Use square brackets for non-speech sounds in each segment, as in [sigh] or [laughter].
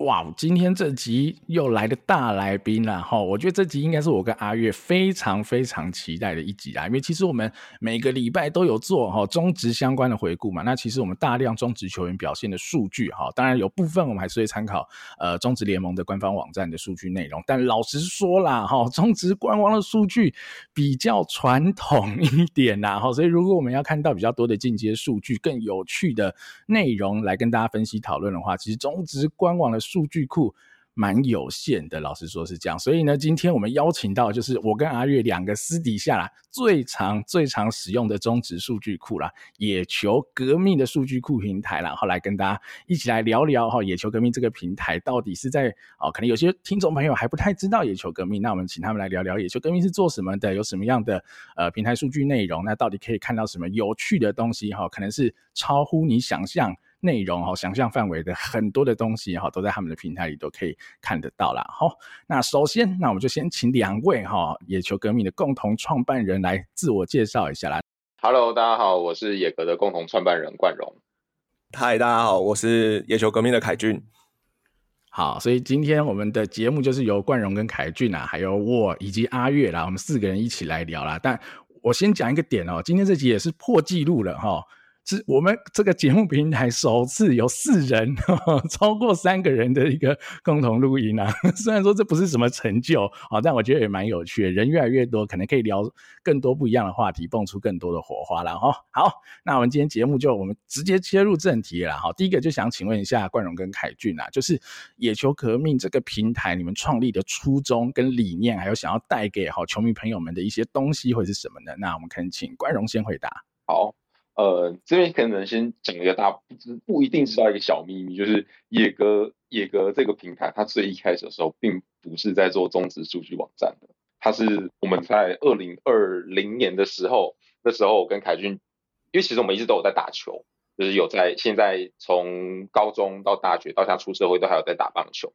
哇，今天这集又来的大来宾了哈！我觉得这集应该是我跟阿月非常非常期待的一集啊，因为其实我们每个礼拜都有做哈中职相关的回顾嘛。那其实我们大量中职球员表现的数据哈，当然有部分我们还是会参考呃中职联盟的官方网站的数据内容。但老实说啦哈，中职官网的数据比较传统一点呐哈，[laughs] 所以如果我们要看到比较多的进阶数据、更有趣的内容来跟大家分析讨论的话，其实中职官网的。数据库蛮有限的，老实说是这样。所以呢，今天我们邀请到就是我跟阿月两个私底下啦最常最常使用的中职数据库啦，野球革命的数据库平台啦，然后来跟大家一起来聊聊哈，野球革命这个平台到底是在哦，可能有些听众朋友还不太知道野球革命，那我们请他们来聊聊野球革命是做什么的，有什么样的呃平台数据内容，那到底可以看到什么有趣的东西哈？可能是超乎你想象。内容哈，想象范围的很多的东西哈，都在他们的平台里都可以看得到啦。好，那首先，那我们就先请两位哈野球革命的共同创办人来自我介绍一下啦。Hello，大家好，我是野格的共同创办人冠荣。Hi，大家好，我是野球革命的凯俊。好，所以今天我们的节目就是由冠荣跟凯俊啊，还有我以及阿月啦，我们四个人一起来聊啦。但我先讲一个点哦，今天这集也是破纪录了哈。是我们这个节目平台首次有四人呵呵 [laughs] 超过三个人的一个共同录音啊。[laughs] 虽然说这不是什么成就啊，但我觉得也蛮有趣的。人越来越多，可能可以聊更多不一样的话题，蹦出更多的火花了哈。好，那我们今天节目就我们直接切入正题了哈。第一个就想请问一下冠荣跟凯俊啊，就是野球革命这个平台，你们创立的初衷跟理念，还有想要带给好球迷朋友们的一些东西会是什么呢？那我们可以请冠荣先回答。好。呃，这边可能先讲一个大家不知不一定知道一个小秘密，就是野哥野哥这个平台，它最一开始的时候并不是在做中职数据网站的，它是我们在二零二零年的时候，那时候我跟凯俊，因为其实我们一直都有在打球，就是有在现在从高中到大学到现在出社会都还有在打棒球，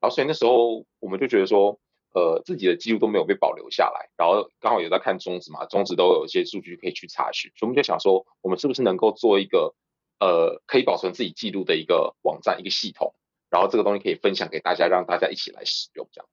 然后所以那时候我们就觉得说。呃，自己的记录都没有被保留下来，然后刚好有在看中职嘛，中职都有一些数据可以去查询，所以我们就想说，我们是不是能够做一个呃可以保存自己记录的一个网站，一个系统，然后这个东西可以分享给大家，让大家一起来使用这样。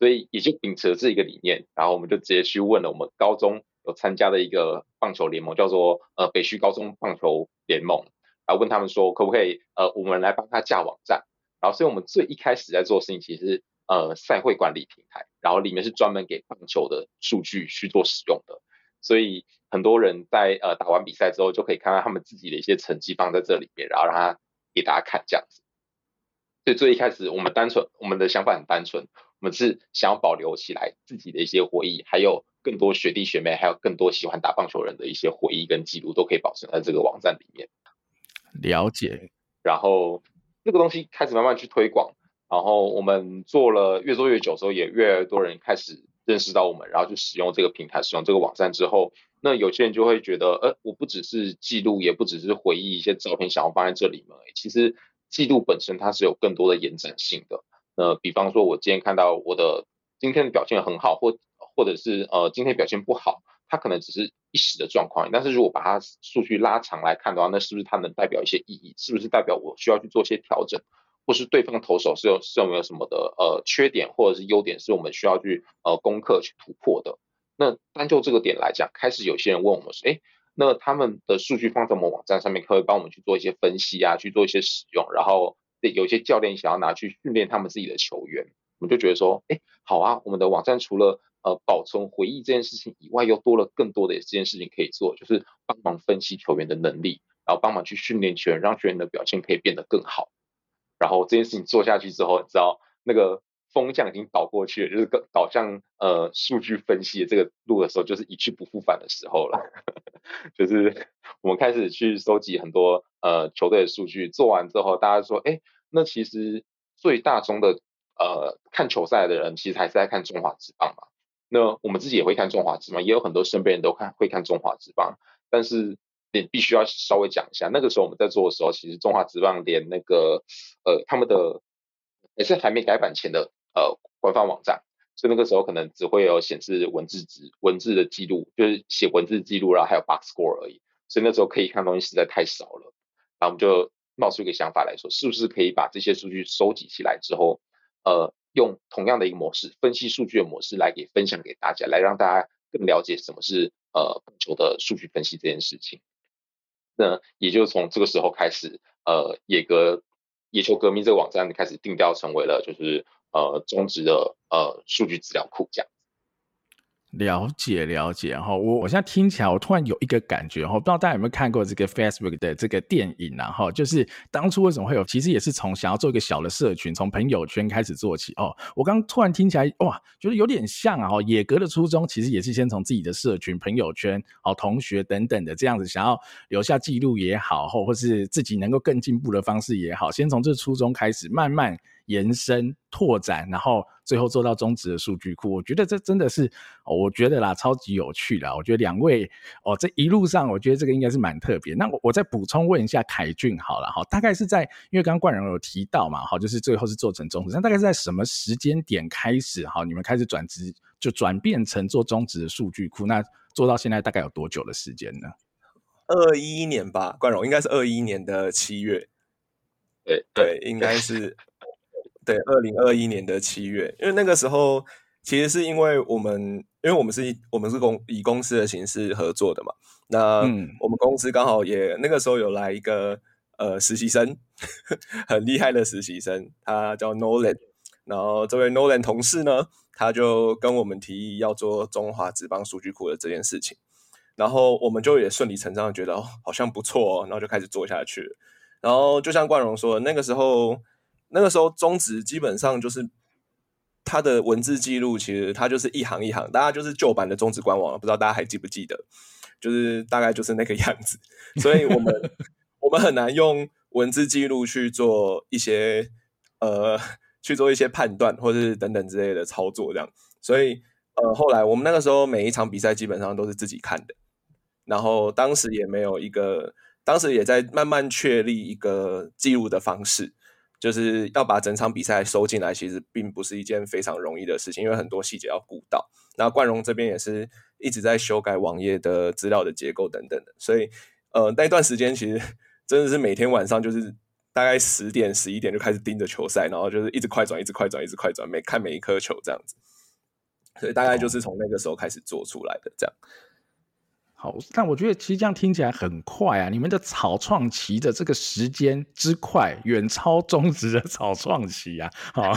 所以也就秉持了这一个理念，然后我们就直接去问了我们高中有参加的一个棒球联盟，叫做呃北区高中棒球联盟，然后问他们说可不可以呃我们来帮他架网站，然后所以我们最一开始在做事情其实。呃，赛会管理平台，然后里面是专门给棒球的数据去做使用的，所以很多人在呃打完比赛之后，就可以看到他们自己的一些成绩放在这里面，然后让他给大家看这样子。所以最一开始，我们单纯我们的想法很单纯，我们是想要保留起来自己的一些回忆，还有更多学弟学妹，还有更多喜欢打棒球人的一些回忆跟记录，都可以保存在这个网站里面。了解。然后这个东西开始慢慢去推广。然后我们做了越做越久之后，也越来越多人开始认识到我们，然后就使用这个平台，使用这个网站之后，那有些人就会觉得，呃，我不只是记录，也不只是回忆一些照片，想要放在这里面。其实记录本身它是有更多的延展性的。呃，比方说，我今天看到我的今天的表现很好，或或者是呃今天表现不好，它可能只是一时的状况。但是如果把它数据拉长来看的话，那是不是它能代表一些意义？是不是代表我需要去做一些调整？或是对方投手是有是有没有什么的呃缺点或者是优点是我们需要去呃攻克去突破的？那单就这个点来讲，开始有些人问我们说，哎，那他们的数据放在我们网站上面，可以帮我们去做一些分析啊，去做一些使用，然后有些教练想要拿去训练他们自己的球员，我们就觉得说，哎，好啊，我们的网站除了呃保存回忆这件事情以外，又多了更多的这件事情可以做，就是帮忙分析球员的能力，然后帮忙去训练球员，让球员的表现可以变得更好。然后这件事情做下去之后，你知道那个风向已经倒过去了，就是导向呃数据分析的这个路的时候，就是一去不复返的时候了。[laughs] 就是我们开始去收集很多呃球队的数据，做完之后，大家说，哎，那其实最大宗的呃看球赛的人，其实还是在看中华职棒嘛。那我们自己也会看中华职棒，也有很多身边人都看会看中华职棒，但是。也必须要稍微讲一下，那个时候我们在做的时候，其实中华职棒连那个呃他们的也是还没改版前的呃官方网站，所以那个时候可能只会有显示文字值、文字的记录，就是写文字记录，然后还有 box score 而已。所以那时候可以看东西实在太少了，然后我们就冒出一个想法来说，是不是可以把这些数据收集起来之后，呃，用同样的一个模式，分析数据的模式来给分享给大家，来让大家更了解什么是呃棒球的数据分析这件事情。那也就从这个时候开始，呃，野格野球革命这个网站开始定调成为了就是呃中职的呃数据资料库这样。了解了解哈，我我现在听起来，我突然有一个感觉哈，不知道大家有没有看过这个 Facebook 的这个电影然后就是当初为什么会有，其实也是从想要做一个小的社群，从朋友圈开始做起哦。我刚突然听起来哇，觉得有点像啊，野格的初衷其实也是先从自己的社群、朋友圈、哦同学等等的这样子，想要留下记录也好，或或是自己能够更进步的方式也好，先从这初衷开始，慢慢。延伸拓展，然后最后做到中值的数据库，我觉得这真的是，我觉得啦，超级有趣啦。我觉得两位哦，这一路上，我觉得这个应该是蛮特别。那我我再补充问一下凯俊好了哈，大概是在因为刚刚冠荣有提到嘛，好，就是最后是做成中值，那大概是在什么时间点开始哈？你们开始转职就转变成做中值的数据库，那做到现在大概有多久的时间呢？二一年吧，冠荣应该是二一年的七月，对对，应该是。对，二零二一年的七月，因为那个时候其实是因为我们，因为我们是，我们是公以公司的形式合作的嘛。那我们公司刚好也那个时候有来一个呃实习生，很厉害的实习生，他叫 Nolan。然后这位 Nolan 同事呢，他就跟我们提议要做中华职棒数据库的这件事情，然后我们就也顺理成章的觉得哦，好像不错哦，然后就开始做下去了。然后就像冠荣说的，那个时候。那个时候中职基本上就是它的文字记录，其实它就是一行一行，大家就是旧版的中职官网，不知道大家还记不记得？就是大概就是那个样子，[laughs] 所以我们我们很难用文字记录去做一些呃去做一些判断，或者是等等之类的操作，这样。所以呃后来我们那个时候每一场比赛基本上都是自己看的，然后当时也没有一个，当时也在慢慢确立一个记录的方式。就是要把整场比赛收进来，其实并不是一件非常容易的事情，因为很多细节要顾到。那冠荣这边也是一直在修改网页的资料的结构等等的，所以呃那段时间其实 [laughs] 真的是每天晚上就是大概十点十一点就开始盯着球赛，然后就是一直快转，一直快转，一直快转，每看每一颗球这样子。所以大概就是从那个时候开始做出来的这样。好，但我觉得其实这样听起来很快啊！你们的草创期的这个时间之快，远超中职的草创期啊！好，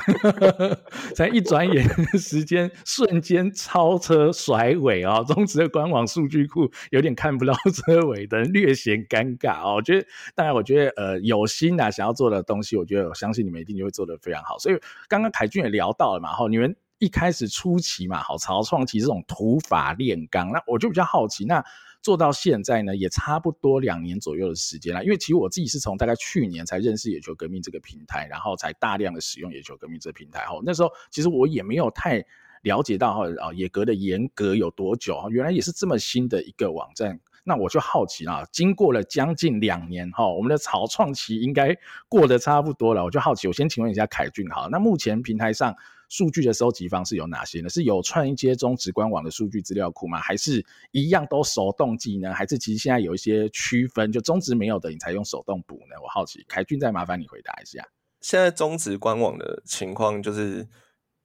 [laughs] 才一转眼时间，瞬间超车甩尾啊！中职的官网数据库有点看不到车尾的，略显尴尬哦。我觉得，当然，我觉得呃，有心啊，想要做的东西，我觉得我相信你们一定就会做得非常好。所以刚刚凯俊也聊到了嘛，哈，你们。一开始初期嘛，好，草创期这种土法炼钢，那我就比较好奇，那做到现在呢，也差不多两年左右的时间了。因为其实我自己是从大概去年才认识野球革命这个平台，然后才大量的使用野球革命这个平台。哈，那时候其实我也没有太了解到哈啊野格的严格有多久，原来也是这么新的一个网站。那我就好奇了，经过了将近两年哈，我们的草创期应该过得差不多了。我就好奇，我先请问一下凯俊，哈，那目前平台上。数据的收集方式有哪些呢？是有串接中职官网的数据资料库吗？还是一样都手动记呢？还是其实现在有一些区分，就中职没有的，你才用手动补呢？我好奇，凯俊再麻烦你回答一下。现在中职官网的情况就是。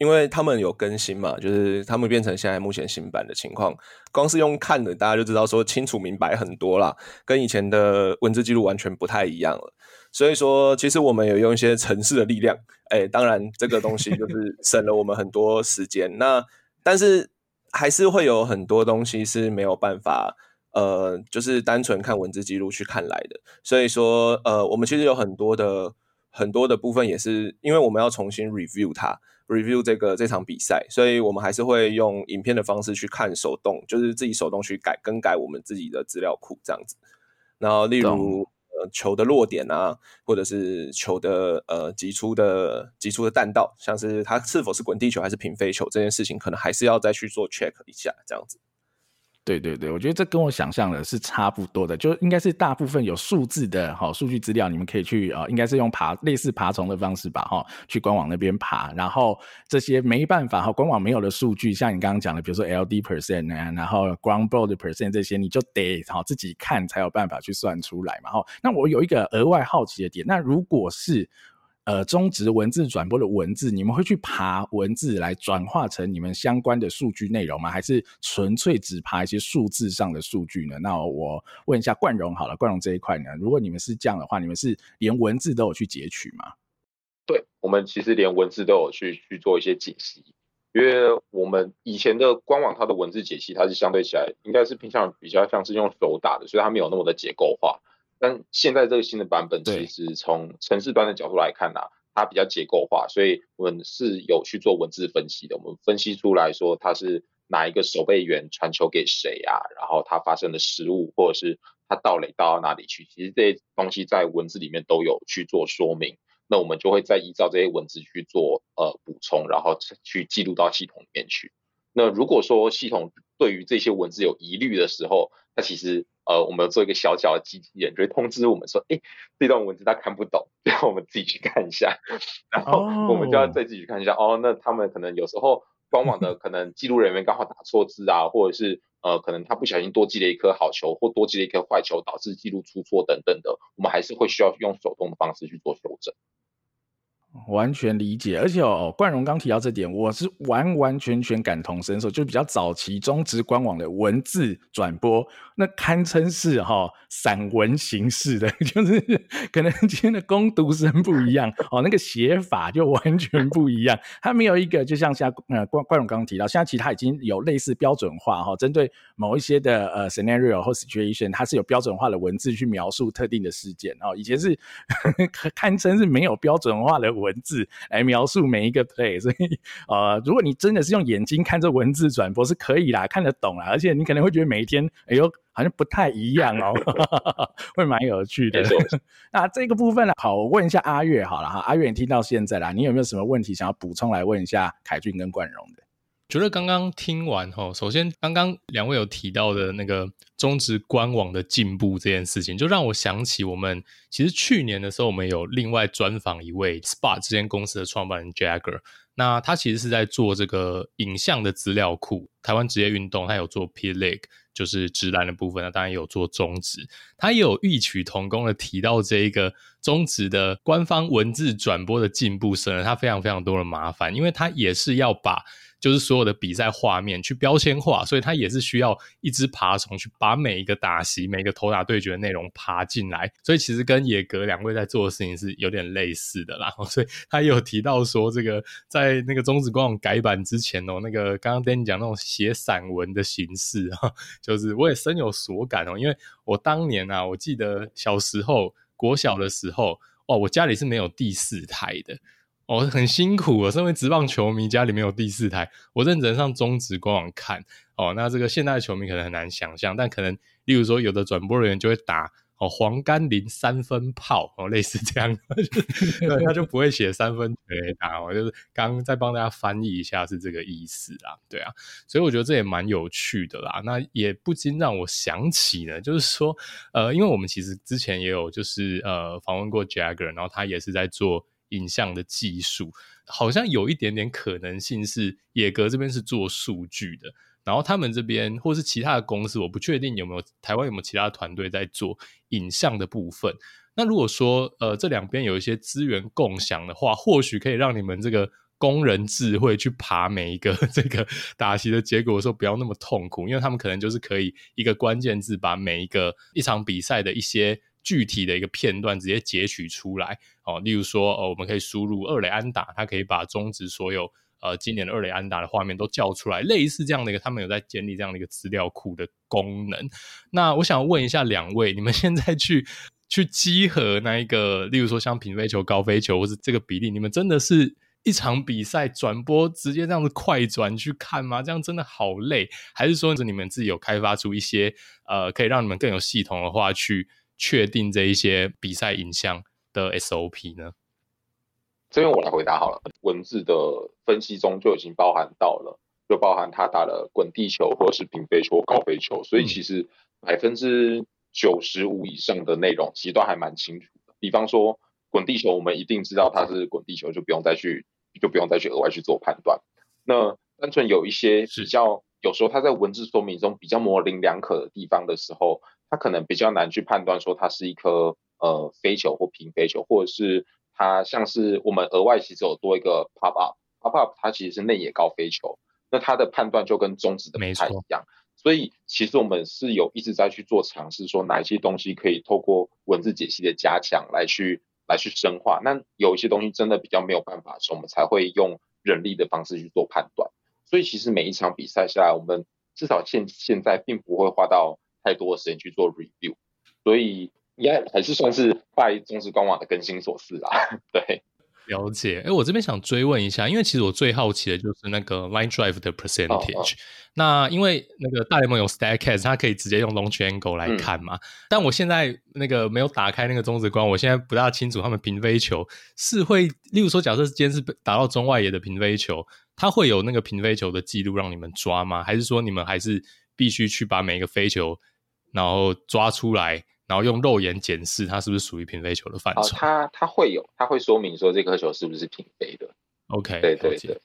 因为他们有更新嘛，就是他们变成现在目前新版的情况，光是用看的，大家就知道说清楚明白很多啦，跟以前的文字记录完全不太一样了。所以说，其实我们有用一些城市的力量，哎，当然这个东西就 [laughs] 是省了我们很多时间。那但是还是会有很多东西是没有办法，呃，就是单纯看文字记录去看来的。所以说，呃，我们其实有很多的很多的部分也是因为我们要重新 review 它。Review 这个这场比赛，所以我们还是会用影片的方式去看手动，就是自己手动去改更改我们自己的资料库这样子。然后例如呃球的落点啊，或者是球的呃击出的击出的弹道，像是它是否是滚地球还是平飞球这件事情，可能还是要再去做 check 一下这样子。对对对，我觉得这跟我想象的是差不多的，就应该是大部分有数字的哈数据资料，你们可以去啊、呃，应该是用爬类似爬虫的方式吧哈，去官网那边爬，然后这些没办法哈，官网没有的数据，像你刚刚讲的，比如说 LD percent 啊，然后 ground blood percent 这些，你就得好自己看才有办法去算出来嘛哈。那我有一个额外好奇的点，那如果是呃，中职文字转播的文字，你们会去爬文字来转化成你们相关的数据内容吗？还是纯粹只爬一些数字上的数据呢？那我问一下冠荣好了，冠荣这一块呢，如果你们是这样的话，你们是连文字都有去截取吗？对，我们其实连文字都有去去做一些解析，因为我们以前的官网它的文字解析，它是相对起来应该是偏向比较像是用手打的，所以它没有那么的结构化。但现在这个新的版本，其实从城市端的角度来看呢、啊，它比较结构化，所以我们是有去做文字分析的。我们分析出来说，它是哪一个守备员传球给谁啊？然后它发生的失误，或者是它盗垒到哪里去？其实这些东西在文字里面都有去做说明。那我们就会再依照这些文字去做呃补充，然后去记录到系统里面去。那如果说系统对于这些文字有疑虑的时候，那其实。呃，我们做一个小小的机器人，就会通知我们说，哎，这段文字他看不懂，[laughs] 让我们自己去看一下。然后我们就要再自己去看一下。哦，哦，那他们可能有时候官网的 [laughs] 可能记录人员刚好打错字啊，或者是呃，可能他不小心多记了一颗好球，或多记了一颗坏球，导致记录出错等等的，我们还是会需要用手动的方式去做修正。完全理解，而且哦，冠荣刚提到这点，我是完完全全感同身受，就比较早期中职官网的文字转播，那堪称是哈、哦、散文形式的，[laughs] 就是可能今天的工读生不一样哦，那个写法就完全不一样，它没有一个就像像呃冠冠荣刚提到，现在其实它已经有类似标准化哈、哦，针对某一些的呃 scenario 或 situation，它是有标准化的文字去描述特定的事件哦，以前是 [laughs] 堪称是没有标准化的。字来描述每一个 play，所以呃，如果你真的是用眼睛看这文字转播是可以啦，看得懂啦，而且你可能会觉得每一天哎呦好像不太一样哦，[laughs] 会蛮有趣的。那这个部分呢，好，我问一下阿月好了哈，阿月你听到现在啦，你有没有什么问题想要补充来问一下凯俊跟冠荣的？觉得刚刚听完哈，首先刚刚两位有提到的那个中职官网的进步这件事情，就让我想起我们其实去年的时候，我们有另外专访一位 SPA 这间公司的创办人 Jagger，那他其实是在做这个影像的资料库，台湾职业运动，他有做 P League，就是直篮的部分，那当然也有做中职，他也有异曲同工的提到这一个中职的官方文字转播的进步，省了他非常非常多的麻烦，因为他也是要把。就是所有的比赛画面去标签化，所以它也是需要一只爬虫去把每一个打席、每个投打对决的内容爬进来。所以其实跟野格两位在做的事情是有点类似的啦。[laughs] 所以他也有提到说，这个在那个中职官网改版之前哦，那个刚刚 Danny 讲那种写散文的形式啊，就是我也深有所感哦，因为我当年啊，我记得小时候国小的时候，哦，我家里是没有第四台的。我、哦、很辛苦啊，身为职棒球迷，家里面有第四台，我认真上中职官网看。哦，那这个现代球迷可能很难想象，但可能例如说有的转播人员就会打哦黄甘霖三分炮哦，类似这样，对，他就不会写三分球打。我就是刚刚再帮大家翻译一下是这个意思啦，对啊，所以我觉得这也蛮有趣的啦。那也不禁让我想起呢，就是说呃，因为我们其实之前也有就是呃访问过 Jagger，然后他也是在做。影像的技术好像有一点点可能性是野格这边是做数据的，然后他们这边或是其他的公司，我不确定有没有台湾有没有其他团队在做影像的部分。那如果说呃这两边有一些资源共享的话，或许可以让你们这个工人智慧去爬每一个 [laughs] 这个打席的结果的时候不要那么痛苦，因为他们可能就是可以一个关键字把每一个一场比赛的一些。具体的一个片段直接截取出来哦，例如说，呃，我们可以输入二垒安打，它可以把中职所有呃今年的二垒安打的画面都叫出来，类似这样的一个，他们有在建立这样的一个资料库的功能。那我想问一下两位，你们现在去 [laughs] 去集合那一个，例如说像平飞球、高飞球，或是这个比例，你们真的是一场比赛转播直接这样子快转去看吗？这样真的好累？还是说你们自己有开发出一些呃可以让你们更有系统的话去？确定这一些比赛影像的 SOP 呢？这边我来回答好了。文字的分析中就已经包含到了，就包含他打了滚地球或者是平飞球、高飞球，所以其实百分之九十五以上的内容其实都还蛮清楚的。比方说滚地球，我们一定知道它是滚地球，就不用再去就不用再去额外去做判断。那单纯有一些比较，有时候他在文字说明中比较模棱两可的地方的时候，它可能比较难去判断说它是一颗呃飞球或平飞球，或者是它像是我们额外其实有多一个 pop up。Pop up 它其实是内野高飞球，那它的判断就跟中指的不太一样，所以其实我们是有一直在去做尝试，说哪一些东西可以透过文字解析的加强来去来去深化。那有一些东西真的比较没有办法的时候，我们才会用人力的方式去做判断。所以其实每一场比赛下来，我们至少现现在并不会花到太多的时间去做 review，所以应该还是算是拜中职官网的更新所赐啦，[laughs] 对。了解，哎，我这边想追问一下，因为其实我最好奇的就是那个 line drive 的 percentage。Oh, oh. 那因为那个大联盟有 Statcast，它可以直接用 launch angle 来看嘛。嗯、但我现在那个没有打开那个中职官，我现在不大清楚他们平飞球是会，例如说，假设今天是打到中外野的平飞球，它会有那个平飞球的记录让你们抓吗？还是说你们还是必须去把每一个飞球然后抓出来？然后用肉眼检视它是不是属于平飞球的范畴？哦，它它会有，它会说明说这颗球是不是平飞的。OK，对对对。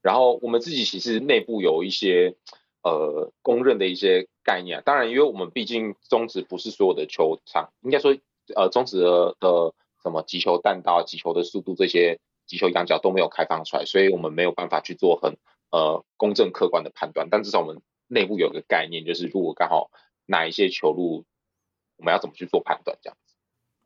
然后我们自己其实内部有一些呃公认的一些概念啊。当然，因为我们毕竟中职不是所有的球场，应该说呃中职的，的什么击球弹道、击球的速度这些击球仰角都没有开放出来，所以我们没有办法去做很呃公正客观的判断。但至少我们内部有个概念，就是如果刚好哪一些球路。我们要怎么去做判断？这样子，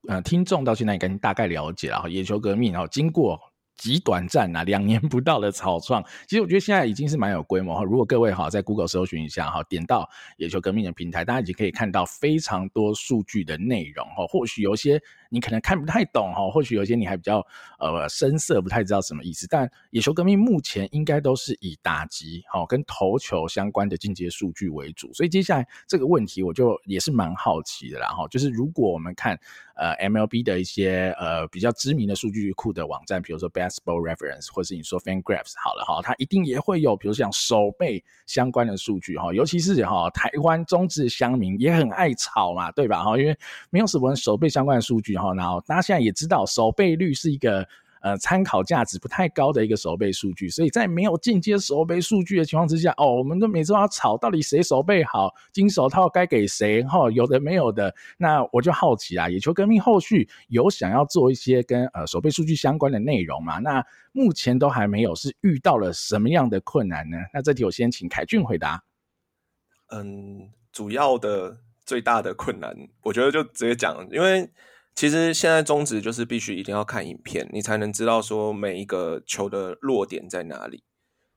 呃，听众到现在已经大概了解了哈。野球革命，然后经过极短暂啊，两年不到的草创，其实我觉得现在已经是蛮有规模哈。如果各位哈在 Google 搜寻一下哈，点到野球革命的平台，大家已经可以看到非常多数据的内容哈。或许有些。你可能看不太懂哈，或许有些你还比较呃生涩，不太知道什么意思。但野球革命目前应该都是以打击哈跟投球相关的进阶数据为主，所以接下来这个问题我就也是蛮好奇的啦哈。就是如果我们看呃 MLB 的一些呃比较知名的数据库的网站，比如说 Baseball Reference 或是你说 FanGraphs 好了哈，它一定也会有，比如像守备相关的数据哈，尤其是哈台湾中职乡民也很爱炒嘛，对吧哈？因为没有什么守备相关的数据。然后大家现在也知道，守备率是一个呃参考价值不太高的一个守备数据，所以在没有进阶守备数据的情况之下，哦，我们都每次都要吵到底谁守备好，金手套该给谁？哈，有的没有的，那我就好奇啊，野球革命后续有想要做一些跟呃守备数据相关的内容吗？那目前都还没有，是遇到了什么样的困难呢？那这题我先请凯俊回答。嗯，主要的最大的困难，我觉得就直接讲，因为。其实现在中职就是必须一定要看影片，你才能知道说每一个球的落点在哪里。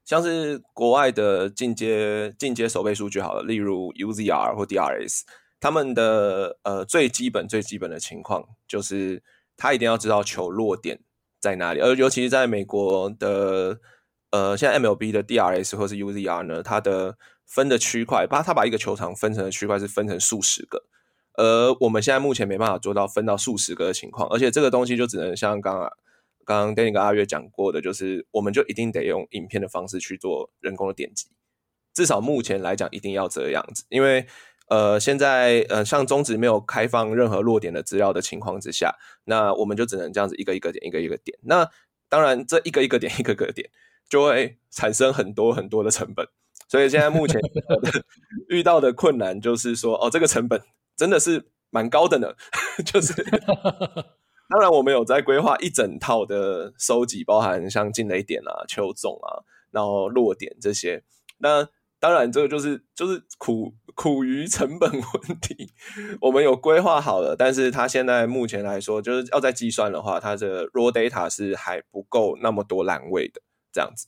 像是国外的进阶进阶守备数据好了，例如 UZR 或 DRS，他们的呃最基本最基本的情况就是他一定要知道球落点在哪里，而尤其是在美国的呃现在 MLB 的 DRS 或是 UZR 呢，它的分的区块，把它把一个球场分成的区块是分成数十个。而我们现在目前没办法做到分到数十个的情况，而且这个东西就只能像刚刚刚刚丁丁跟阿月讲过的，就是我们就一定得用影片的方式去做人工的点击，至少目前来讲一定要这样子，因为呃现在呃像中职没有开放任何落点的资料的情况之下，那我们就只能这样子一个一个点一个一个点，那当然这一个一个点一个个点就会产生很多很多的成本，所以现在目前遇到的 [laughs] 困难就是说哦这个成本。真的是蛮高的呢，[laughs] 就是 [laughs] 当然我们有在规划一整套的收集，包含像进雷点啊、球种啊，然后落点这些。那当然这个就是就是苦苦于成本问题，[laughs] 我们有规划好了，但是它现在目前来说，就是要在计算的话，它的 raw data 是还不够那么多栏位的这样子，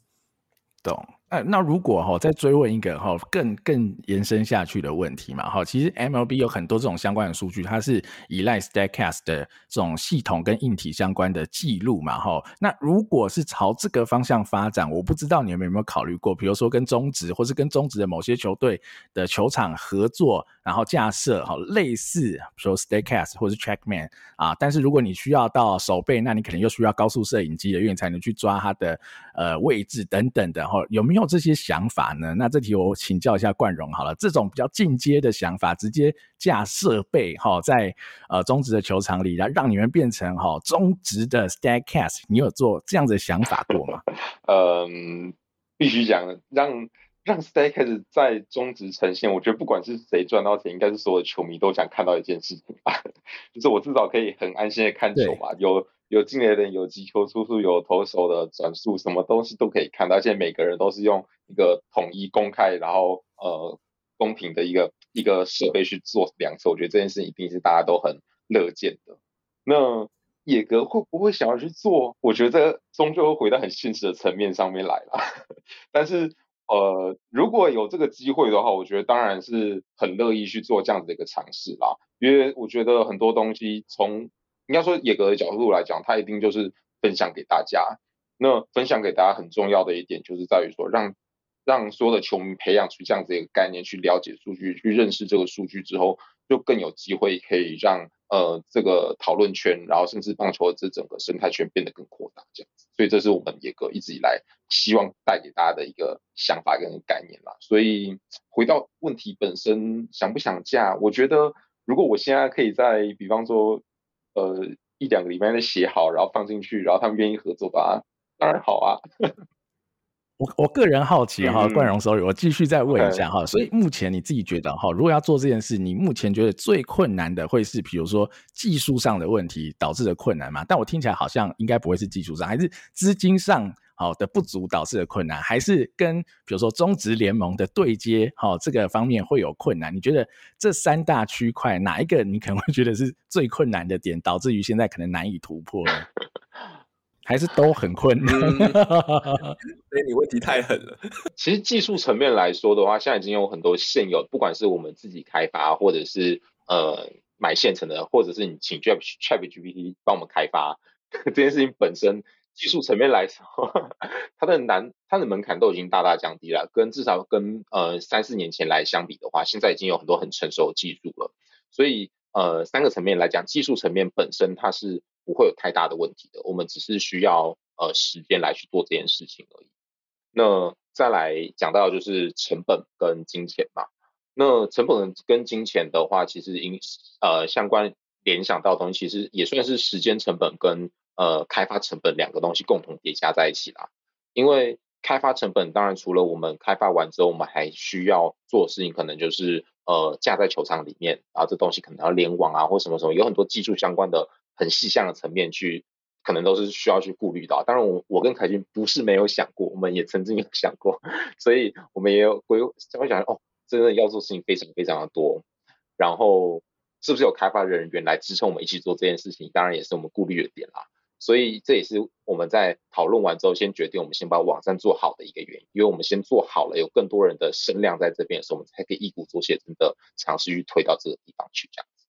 懂。哎，那如果哈再追问一个哈更更延伸下去的问题嘛哈，其实 MLB 有很多这种相关的数据，它是依赖 Statcast 的这种系统跟硬体相关的记录嘛哈。那如果是朝这个方向发展，我不知道你们有没有考虑过，比如说跟中职或是跟中职的某些球队的球场合作，然后架设哈类似说 Statcast 或是 TrackMan 啊。但是如果你需要到手背，那你可能又需要高速摄影机的，因为才能去抓它的呃位置等等的哈。有没有？有这些想法呢？那这题我请教一下冠荣好了。这种比较进阶的想法，直接架设备哈，在呃中职的球场里，然后让你们变成哈中职的 Statcast，你有做这样的想法过吗？[laughs] 嗯，必须讲让。让 Statcast 在中职呈现，我觉得不管是谁赚到钱，应该是所有的球迷都想看到一件事情吧，[laughs] 就是我至少可以很安心的看球嘛，有有进垒的，有击球出速，有投手的转速，什么东西都可以看到，而且每个人都是用一个统一、公开，然后呃公平的一个一个设备去做量测，我觉得这件事一定是大家都很乐见的。那野格会不会想要去做？我觉得终究会回到很现实的层面上面来了，[laughs] 但是。呃，如果有这个机会的话，我觉得当然是很乐意去做这样子的一个尝试啦。因为我觉得很多东西从应该说野格的角度来讲，它一定就是分享给大家。那分享给大家很重要的一点，就是在于说让让所有的球迷培养出这样子一个概念，去了解数据，去认识这个数据之后，就更有机会可以让呃这个讨论圈，然后甚至棒球的这整个生态圈变得更扩大这样子。所以这是我们野格一直以来。希望带给大家的一个想法跟概念啦，所以回到问题本身，想不想嫁？我觉得如果我现在可以在，比方说，呃，一两个礼拜的写好，然后放进去，然后他们愿意合作吧，当然好啊。[laughs] 我我个人好奇哈，冠荣 sorry，我继续再问一下哈。所以目前你自己觉得哈，如果要做这件事，你目前觉得最困难的会是，比如说技术上的问题导致的困难吗？但我听起来好像应该不会是技术上，还是资金上好的不足导致的困难，还是跟比如说中职联盟的对接好这个方面会有困难？你觉得这三大区块哪一个你可能会觉得是最困难的点，导致于现在可能难以突破呢？还是都很困难，[laughs] 所以你问题太狠了。[laughs] 其实技术层面来说的话，现在已经有很多现有，不管是我们自己开发，或者是呃买现成的，或者是你请 Chat ChatGPT 帮我们开发，[laughs] 这件事情本身技术层面来说，[laughs] 它的难，它的门槛都已经大大降低了。跟至少跟呃三四年前来相比的话，现在已经有很多很成熟的技术了。所以呃三个层面来讲，技术层面本身它是。不会有太大的问题的，我们只是需要呃时间来去做这件事情而已。那再来讲到就是成本跟金钱嘛。那成本跟金钱的话，其实因呃相关联想到的东西，其实也算是时间成本跟呃开发成本两个东西共同叠加在一起啦。因为开发成本当然除了我们开发完之后，我们还需要做的事情，可能就是呃架在球场里面，然后这东西可能要联网啊或什么什么，有很多技术相关的。很细项的层面去，可能都是需要去顾虑到。当然，我我跟凯钧不是没有想过，我们也曾经有想过，所以我们也有会会想哦，真的要做事情非常非常的多。然后，是不是有开发人员来支撑我们一起做这件事情？当然也是我们顾虑的点啦。所以这也是我们在讨论完之后，先决定我们先把网站做好的一个原因，因为我们先做好了，有更多人的声量在这边的时候，我们才可以一鼓作气真的尝试去推到这个地方去这样子。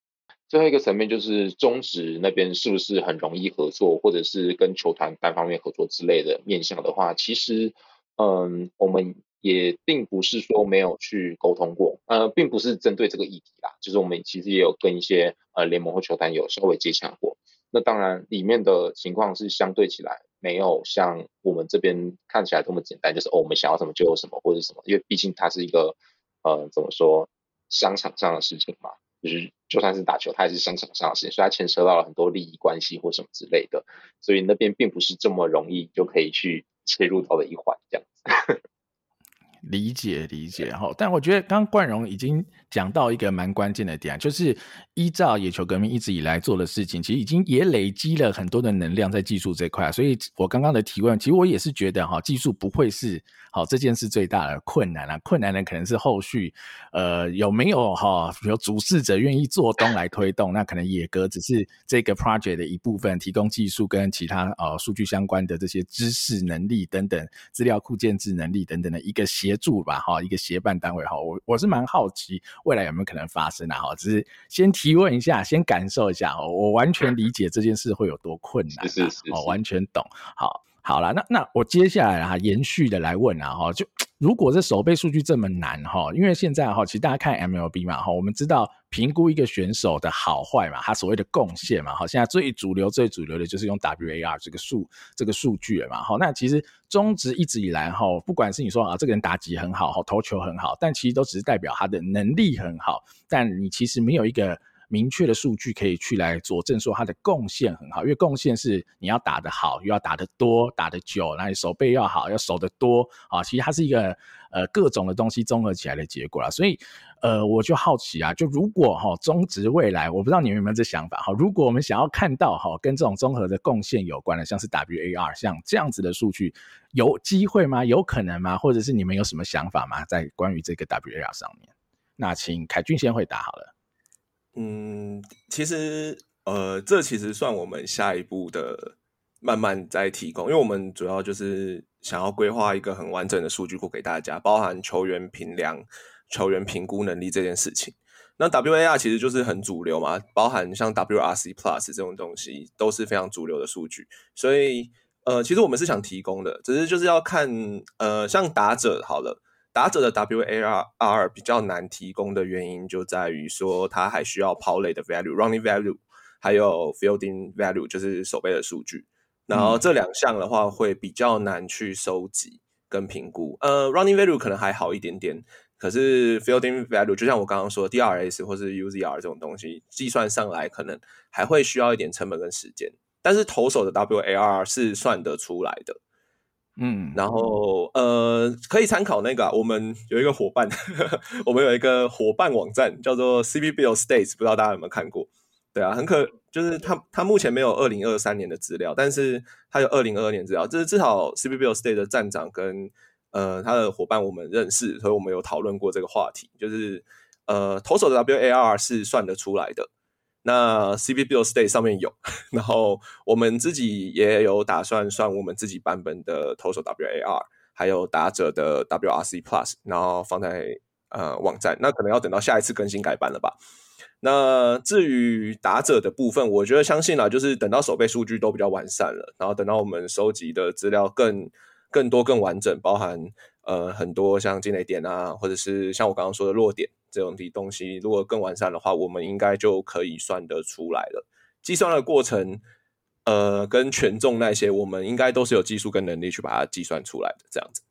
最后一个层面就是中职那边是不是很容易合作，或者是跟球团单方面合作之类的面向的话，其实，嗯，我们也并不是说没有去沟通过，呃，并不是针对这个议题啦，就是我们其实也有跟一些呃联盟或球团有稍微接洽过。那当然里面的情况是相对起来没有像我们这边看起来这么简单，就是哦我们想要什么就有什么或者什么，因为毕竟它是一个呃怎么说商场上的事情嘛。就是就算是打球，它也是商场上的事情，所以它牵涉到了很多利益关系或什么之类的，所以那边并不是这么容易就可以去切入到的一环这样子。[laughs] 理解理解哈，但我觉得刚刚冠荣已经讲到一个蛮关键的点，就是依照野球革命一直以来做的事情，其实已经也累积了很多的能量在技术这块，所以我刚刚的提问，其实我也是觉得哈，技术不会是好这件事最大的困难啊，困难的可能是后续呃有没有哈，比如主事者愿意做东来推动，那可能野哥只是这个 project 的一部分，提供技术跟其他呃数据相关的这些知识能力等等，资料库建置能力等等的一个。协助吧，哈，一个协办单位，哈，我我是蛮好奇未来有没有可能发生啊，哈，只是先提问一下，先感受一下，我完全理解这件事会有多困难，是是是，哦，完全懂，好，好了，那那我接下来哈，延续的来问啊，哈，就如果这手背数据这么难，哈，因为现在哈，其实大家看 MLB 嘛，哈，我们知道评估一个选手的好坏嘛，他所谓的贡献嘛，好，现在最主流、最主流的就是用 WAR 这个数这个数据了嘛，好，那其实中职一直以来哈，不管是你说啊，这个人打击很好，哈，投球很好，但其实都只是代表他的能力很好，但你其实没有一个。明确的数据可以去来佐证说他的贡献很好，因为贡献是你要打得好，又要打得多、打得久，那你守备要好，要守得多啊。其实它是一个呃各种的东西综合起来的结果啦。所以呃，我就好奇啊，就如果哈中职未来，我不知道你们有没有这想法哈。如果我们想要看到哈跟这种综合的贡献有关的，像是 WAR 像这样子的数据，有机会吗？有可能吗？或者是你们有什么想法吗？在关于这个 WAR 上面，那请凯俊先回答好了。嗯，其实呃，这其实算我们下一步的慢慢在提供，因为我们主要就是想要规划一个很完整的数据库给大家，包含球员评量、球员评估能力这件事情。那 WAR 其实就是很主流嘛，包含像 WRC Plus 这种东西都是非常主流的数据，所以呃，其实我们是想提供的，只是就是要看呃，像打者好了。打者的 WAR 比较难提供的原因就在于说，他还需要跑垒的 value、running value，还有 fielding value，就是守备的数据。然后这两项的话，会比较难去收集跟评估。呃，running value 可能还好一点点，可是 fielding value 就像我刚刚说的 DRS 或是 UZR 这种东西，计算上来可能还会需要一点成本跟时间。但是投手的 WAR 是算得出来的。嗯，然后呃，可以参考那个、啊，我们有一个伙伴，[laughs] 我们有一个伙伴网站叫做 CBBL States，不知道大家有没有看过？对啊，很可，就是他他目前没有二零二三年的资料，但是他有二零二二年资料，这是至少 CPBL Stats 的站长跟呃他的伙伴我们认识，所以我们有讨论过这个话题，就是呃投手的 WAR 是算得出来的。那 CPBL State 上面有，然后我们自己也有打算算我们自己版本的投手 WAR，还有打者的 WRC Plus，然后放在呃网站。那可能要等到下一次更新改版了吧？那至于打者的部分，我觉得相信啦，就是等到守备数据都比较完善了，然后等到我们收集的资料更更多、更完整，包含呃很多像积累点啊，或者是像我刚刚说的落点。这种的东西如果更完善的话，我们应该就可以算得出来了。计算的过程，呃，跟权重那些，我们应该都是有技术跟能力去把它计算出来的，这样子。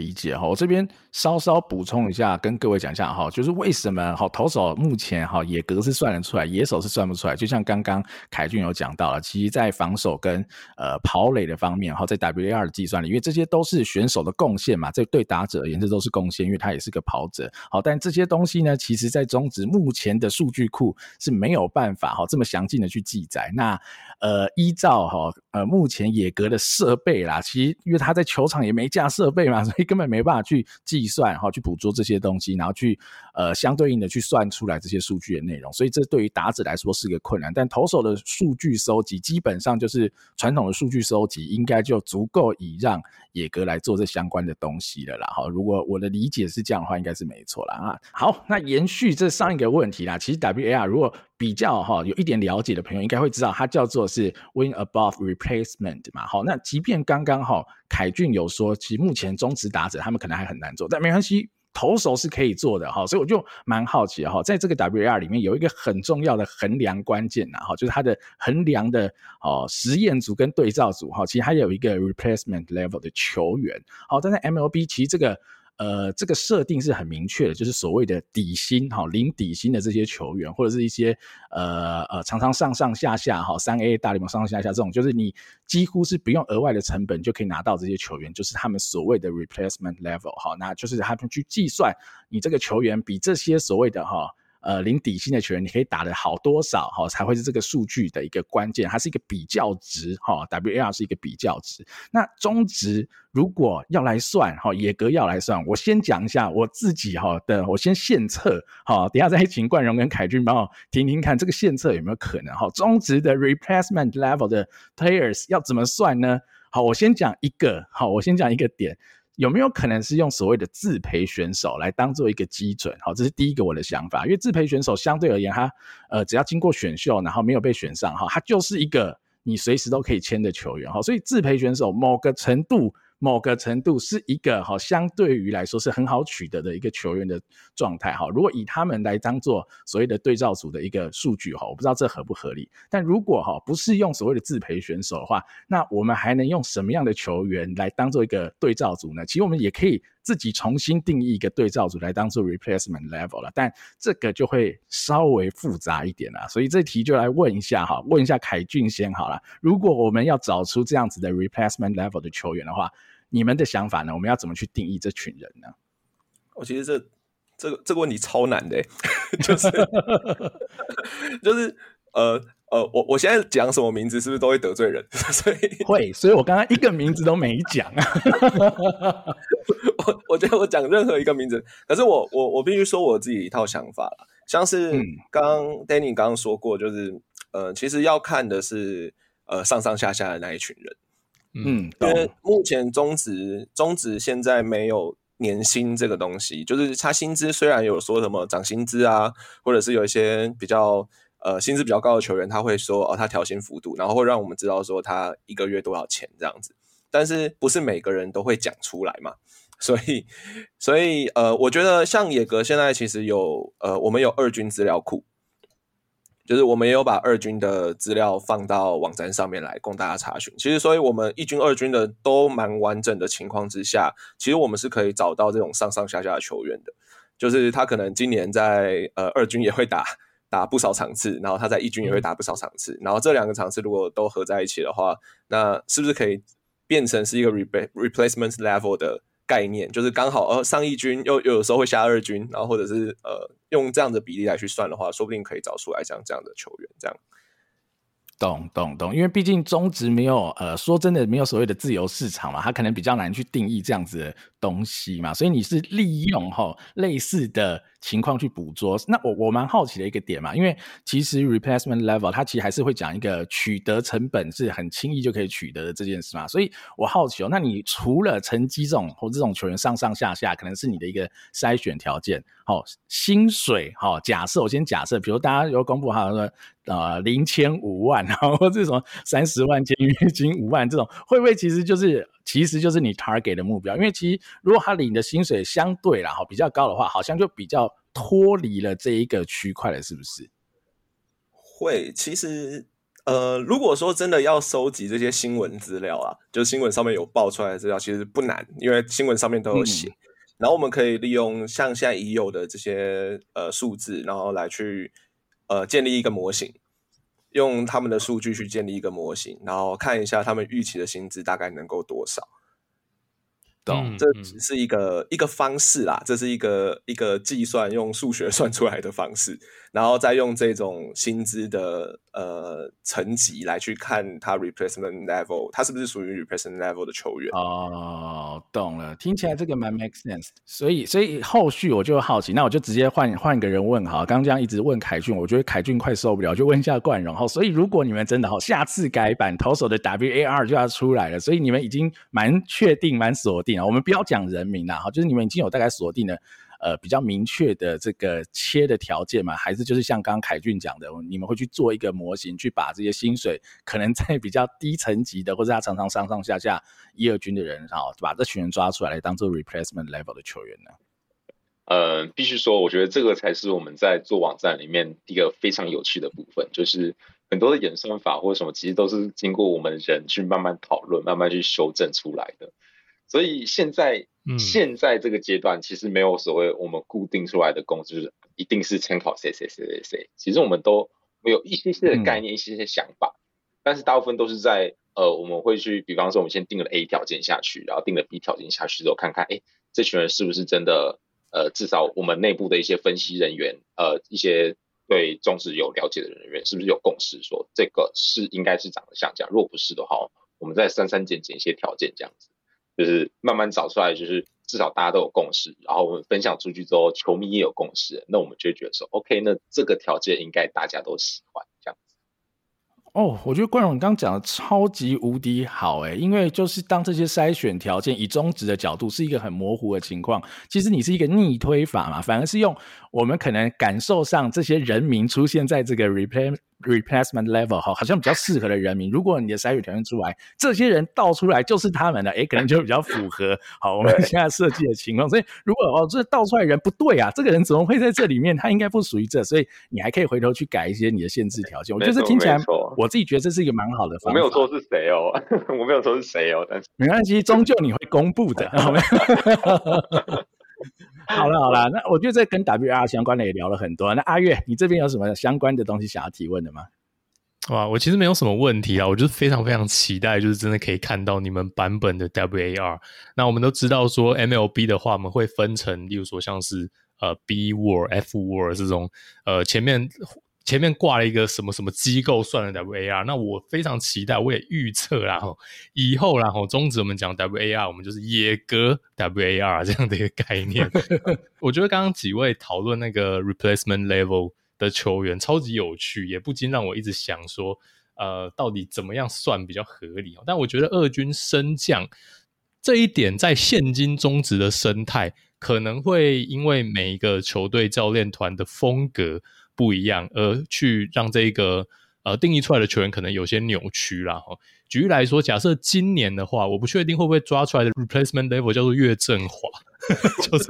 理解哈，我这边稍稍补充一下，跟各位讲一下哈，就是为什么哈投手目前哈野格是算得出来，野手是算不出来。就像刚刚凯俊有讲到了，其实在防守跟呃跑垒的方面哈，在 WAR 的计算里，因为这些都是选手的贡献嘛，这对打者而言这都是贡献，因为他也是个跑者。好，但这些东西呢，其实在中职目前的数据库是没有办法哈这么详尽的去记载。那呃依照哈呃目前野格的设备啦，其实因为他在球场也没架设备嘛，所以根本没办法去计算哈，去捕捉这些东西，然后去呃相对应的去算出来这些数据的内容，所以这对于打者来说是个困难。但投手的数据收集基本上就是传统的数据收集，应该就足够以让野格来做这相关的东西了啦。哈，如果我的理解是这样的话，应该是没错啦。啊。好，那延续这上一个问题啦，其实 WAR 如果比较哈有一点了解的朋友，应该会知道它叫做是 Win Above Replacement 嘛。好，那即便刚刚哈凯俊有说，其实目前中职打者他们可能还很难做，但没关系，投手是可以做的哈。所以我就蛮好奇哈，在这个 WAR 里面有一个很重要的衡量关键呐哈，就是它的衡量的哦实验组跟对照组哈，其实它有一个 Replacement Level 的球员。好，但在 MLB 其实这个。呃，这个设定是很明确的，就是所谓的底薪哈，零底薪的这些球员，或者是一些呃呃常常上上下下哈，三 A 大联盟上上下下这种，就是你几乎是不用额外的成本就可以拿到这些球员，就是他们所谓的 replacement level 哈，那就是他们去计算你这个球员比这些所谓的哈。呃，领底薪的球员，你可以打得好多少哈，才会是这个数据的一个关键，它是一个比较值哈，WAR 是一个比较值。那中值如果要来算哈，野格要来算，我先讲一下我自己哈的，我先献策哈，等下再请冠荣跟凯俊帮我听听看这个献策有没有可能哈。中值的 replacement level 的 players 要怎么算呢？好，我先讲一个，好，我先讲一个点。有没有可能是用所谓的自培选手来当做一个基准？好，这是第一个我的想法。因为自培选手相对而言，他呃只要经过选秀，然后没有被选上哈，他就是一个你随时都可以签的球员哈。所以自培选手某个程度某个程度是一个哈，相对于来说是很好取得的一个球员的状态哈。如果以他们来当做所谓的对照组的一个数据哈，我不知道这合不合理。但如果哈不是用所谓的自培选手的话，那我们还能用什么样的球员来当做一个对照组呢？其实我们也可以自己重新定义一个对照组来当做 replacement level 了，但这个就会稍微复杂一点了。所以这题就来问一下哈，问一下凯俊先好了。如果我们要找出这样子的 replacement level 的球员的话，你们的想法呢？我们要怎么去定义这群人呢？我其实这这个这个问题超难的，[laughs] 就是 [laughs] 就是呃呃，我我现在讲什么名字是不是都会得罪人？[laughs] 所以会，所以我刚刚一个名字都没讲啊。[laughs] 我我觉得我讲任何一个名字，可是我我我必须说我自己一套想法了。像是刚刚 Danny 刚刚说过，就是呃，其实要看的是呃上上下下的那一群人。嗯，因为目前中职中职现在没有年薪这个东西，就是他薪资虽然有说什么涨薪资啊，或者是有一些比较呃薪资比较高的球员，他会说哦他调薪幅度，然后会让我们知道说他一个月多少钱这样子，但是不是每个人都会讲出来嘛，所以所以呃我觉得像野格现在其实有呃我们有二军资料库。就是我们也有把二军的资料放到网站上面来供大家查询。其实，所以我们一军、二军的都蛮完整的情况之下，其实我们是可以找到这种上上下下的球员的。就是他可能今年在呃二军也会打打不少场次，然后他在一军也会打不少场次。然后这两个场次如果都合在一起的话，那是不是可以变成是一个 replacement level 的？概念就是刚好，呃，上一军又又有时候会下二军，然后或者是呃，用这样的比例来去算的话，说不定可以找出来像这样的球员这样。懂懂懂，因为毕竟中职没有呃，说真的没有所谓的自由市场嘛，他可能比较难去定义这样子的东西嘛，所以你是利用齁类似的情况去捕捉。那我我蛮好奇的一个点嘛，因为其实 replacement level 它其实还是会讲一个取得成本是很轻易就可以取得的这件事嘛，所以我好奇哦，那你除了成绩这种或这种球员上上下下可能是你的一个筛选条件，好薪水好，假设我先假设，比如大家有公布好说。呃，零千五万，然后这种三十万签约金五万，这种会不会其实就是其实就是你 target 的目标？因为其实如果他领的薪水相对啦哈比较高的话，好像就比较脱离了这一个区块了，是不是？会，其实呃，如果说真的要收集这些新闻资料啊，就新闻上面有爆出来的资料，其实不难，因为新闻上面都有写。嗯、然后我们可以利用像现在已有的这些呃数字，然后来去呃建立一个模型。用他们的数据去建立一个模型，然后看一下他们预期的薪资大概能够多少。懂，这只是一个、嗯、一个方式啦，这是一个一个计算用数学算出来的方式，然后再用这种薪资的呃层级来去看他 replacement level，他是不是属于 replacement level 的球员？哦，懂了，听起来这个蛮 make sense。所以，所以后续我就好奇，那我就直接换换个人问哈。刚刚这样一直问凯俊，我觉得凯俊快受不了，就问一下冠荣哈。所以，如果你们真的好，下次改版投手的 WAR 就要出来了，所以你们已经蛮确定、蛮锁定啊。我们不要讲人名了，哈，就是你们已经有大概锁定了，呃，比较明确的这个切的条件嘛？还是就是像刚刚凯俊讲的，你们会去做一个模型，去把这些薪水可能在比较低层级的，或者他常常上上下下一二军的人，哈，把这群人抓出来，来当做 replacement level 的球员呢？呃，必须说，我觉得这个才是我们在做网站里面一个非常有趣的部分，就是很多的演算法或者什么，其实都是经过我们人去慢慢讨论、慢慢去修正出来的。所以现在，现在这个阶段其实没有所谓我们固定出来的公式，就是一定是参考谁谁谁谁谁。其实我们都没有一些些的概念，一些些想法，但是大部分都是在呃，我们会去，比方说我们先定了 A 条件下去，然后定了 B 条件下去之后，看看哎，这群人是不是真的呃，至少我们内部的一些分析人员，呃，一些对中职有了解的人员，是不是有共识说这个是应该是长得像这样？如果不是的话，我们再删删减减一些条件这样子。就是慢慢找出来，就是至少大家都有共识，然后我们分享出去之后，球迷也有共识，那我们就觉得说，OK，那这个条件应该大家都喜欢这样子。哦，我觉得冠荣你刚讲的超级无敌好诶，因为就是当这些筛选条件以中职的角度是一个很模糊的情况，其实你是一个逆推法嘛，反而是用我们可能感受上这些人名出现在这个 replay。replacement level 哈，好像比较适合的人名。如果你的筛选条件出来，这些人倒出来就是他们的，诶，可能就比较符合 [laughs] 好我们现在设计的情况。所以如果哦，这倒出来人不对啊，这个人怎么会在这里面？他应该不属于这，所以你还可以回头去改一些你的限制条件。我觉得这听起来，我自己觉得这是一个蛮好的方法。我没有说是谁哦，[laughs] 我没有说是谁哦，但是没关系，终究你会公布的。[laughs] [laughs] 好了好了，那我觉得这跟 WAR 相关的也聊了很多。那阿月，你这边有什么相关的东西想要提问的吗？哇，我其实没有什么问题啊，我就是非常非常期待，就是真的可以看到你们版本的 WAR。那我们都知道说 MLB 的话，我们会分成，例如说像是呃 B WAR、F WAR 这种，呃前面。前面挂了一个什么什么机构算的 WAR，那我非常期待，我也预测啦吼，以后啦吼，中职我们讲 WAR，我们就是野哥 WAR 这样的一个概念。[laughs] 我觉得刚刚几位讨论那个 replacement level 的球员超级有趣，也不禁让我一直想说，呃，到底怎么样算比较合理？但我觉得二军升降这一点，在现今中职的生态，可能会因为每一个球队教练团的风格。不一样，而去让这个呃定义出来的球员可能有些扭曲啦。哈，举例来说，假设今年的话，我不确定会不会抓出来的 replacement level 叫做岳振华，[laughs] 就是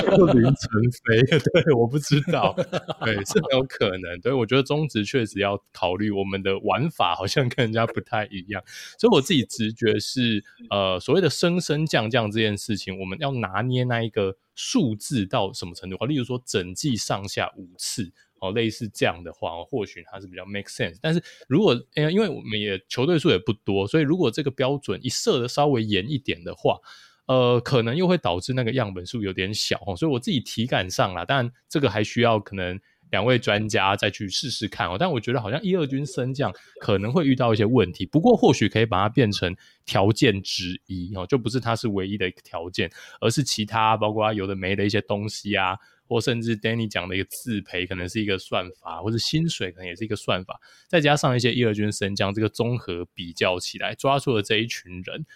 叫做林晨飞。[laughs] 对，我不知道，[laughs] 对，是很有可能。对，我觉得中职确实要考虑我们的玩法，好像跟人家不太一样。所以我自己直觉是，呃，所谓的升升降降这件事情，我们要拿捏那一个数字到什么程度？例如说整季上下五次。哦，类似这样的话，或许它是比较 make sense。但是如果，因为我们也球队数也不多，所以如果这个标准一设的稍微严一点的话，呃，可能又会导致那个样本数有点小。所以我自己体感上啦，当然这个还需要可能两位专家再去试试看哦。但我觉得好像一二军升降可能会遇到一些问题，不过或许可以把它变成条件之一哦，就不是它是唯一的一个条件，而是其他包括有的没的一些东西啊。或甚至 Danny 讲的一个自培可能是一个算法，或者薪水可能也是一个算法，再加上一些一二军生将这个综合比较起来，抓住了这一群人，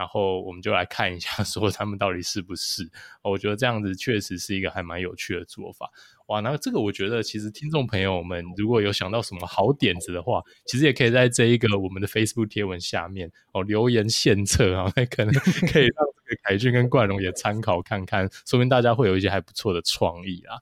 然后我们就来看一下，[laughs] 说他们到底是不是？我觉得这样子确实是一个还蛮有趣的做法。哇，那这个我觉得其实听众朋友们如果有想到什么好点子的话，其实也可以在这一个我们的 Facebook 贴文下面哦留言献策啊，那可能可以让这个凯俊跟冠荣也参考看看，说明大家会有一些还不错的创意啊。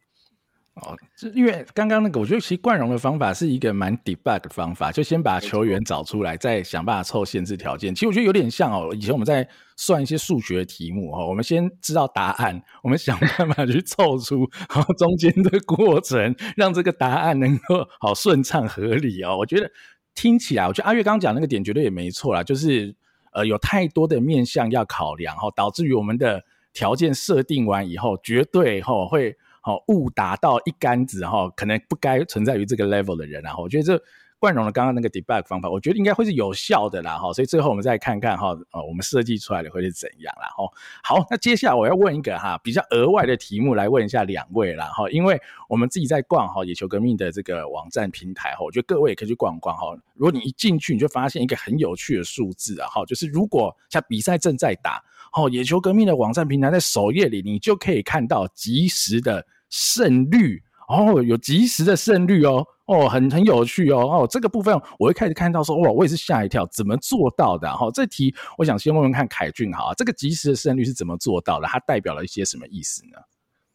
哦，就因为刚刚那个，我觉得其实冠荣的方法是一个蛮 debug 的方法，就先把球员找出来，再想办法凑限制条件。其实我觉得有点像哦，以前我们在算一些数学题目哈，我们先知道答案，我们想办法去凑出好中间的过程，让这个答案能够好顺畅合理哦。我觉得听起来，我觉得阿月刚讲那个点绝对也没错啦，就是呃有太多的面向要考量哈，导致于我们的条件设定完以后，绝对哈会。哦，误打到一竿子哈，可能不该存在于这个 level 的人啊，我觉得这冠荣的刚刚那个 debug 方法，我觉得应该会是有效的啦哈，所以最后我们再看看哈，呃，我们设计出来的会是怎样啦哈。好，那接下来我要问一个哈比较额外的题目来问一下两位啦哈，因为我们自己在逛哈野球革命的这个网站平台哈，我觉得各位也可以去逛逛哈。如果你一进去你就发现一个很有趣的数字啊哈，就是如果像比赛正在打，哦，野球革命的网站平台在首页里你就可以看到即时的。胜率哦，有即时的胜率哦，哦，很很有趣哦，哦，这个部分我会开始看到说，哇，我也是吓一跳，怎么做到的？哈、哦，这题我想先问问看凯俊，好，这个即时的胜率是怎么做到的？它代表了一些什么意思呢？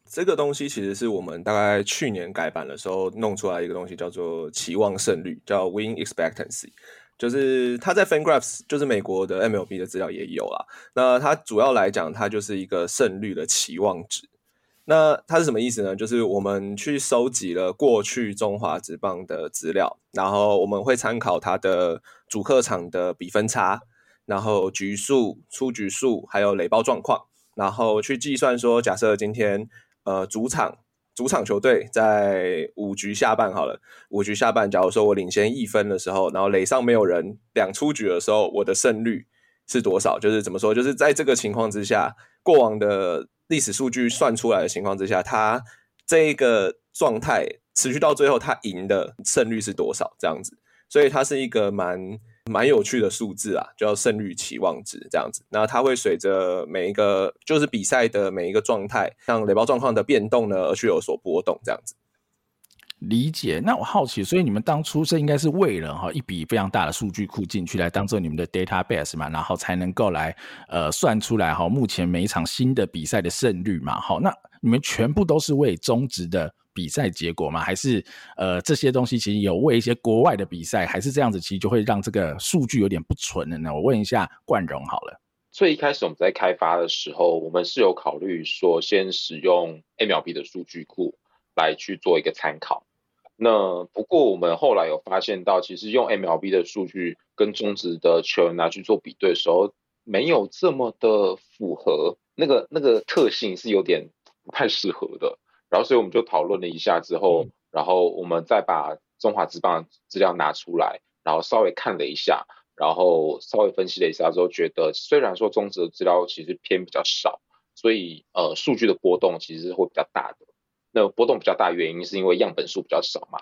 这个东西其实是我们大概去年改版的时候弄出来一个东西，叫做期望胜率，叫 Win Expectancy，就是它在 FanGraphs，就是美国的 MLB 的资料也有啦。那它主要来讲，它就是一个胜率的期望值。那它是什么意思呢？就是我们去收集了过去中华职棒的资料，然后我们会参考它的主客场的比分差，然后局数、出局数，还有垒包状况，然后去计算说，假设今天呃主场主场球队在五局下半好了，五局下半，假如说我领先一分的时候，然后垒上没有人，两出局的时候，我的胜率是多少？就是怎么说？就是在这个情况之下，过往的。历史数据算出来的情况之下，他这一个状态持续到最后，他赢的胜率是多少？这样子，所以它是一个蛮蛮有趣的数字啊，叫胜率期望值这样子。那它会随着每一个就是比赛的每一个状态，像雷暴状况的变动呢，而去有所波动这样子。理解。那我好奇，所以你们当初是应该是为了哈一笔非常大的数据库进去来当做你们的 database 嘛，然后才能够来呃算出来哈目前每一场新的比赛的胜率嘛。好，那你们全部都是为中职的比赛结果吗？还是呃这些东西其实有为一些国外的比赛，还是这样子其实就会让这个数据有点不纯的呢？我问一下冠荣好了。最一开始我们在开发的时候，我们是有考虑说先使用 MLB 的数据库来去做一个参考。那不过我们后来有发现到，其实用 MLB 的数据跟中职的球员拿去做比对的时候，没有这么的符合，那个那个特性是有点不太适合的。然后所以我们就讨论了一下之后，然后我们再把中华职棒资料拿出来，然后稍微看了一下。然后稍微分析了一下之后，觉得虽然说中职的资料其实偏比较少，所以呃数据的波动其实是会比较大的。那波动比较大原因是因为样本数比较少嘛。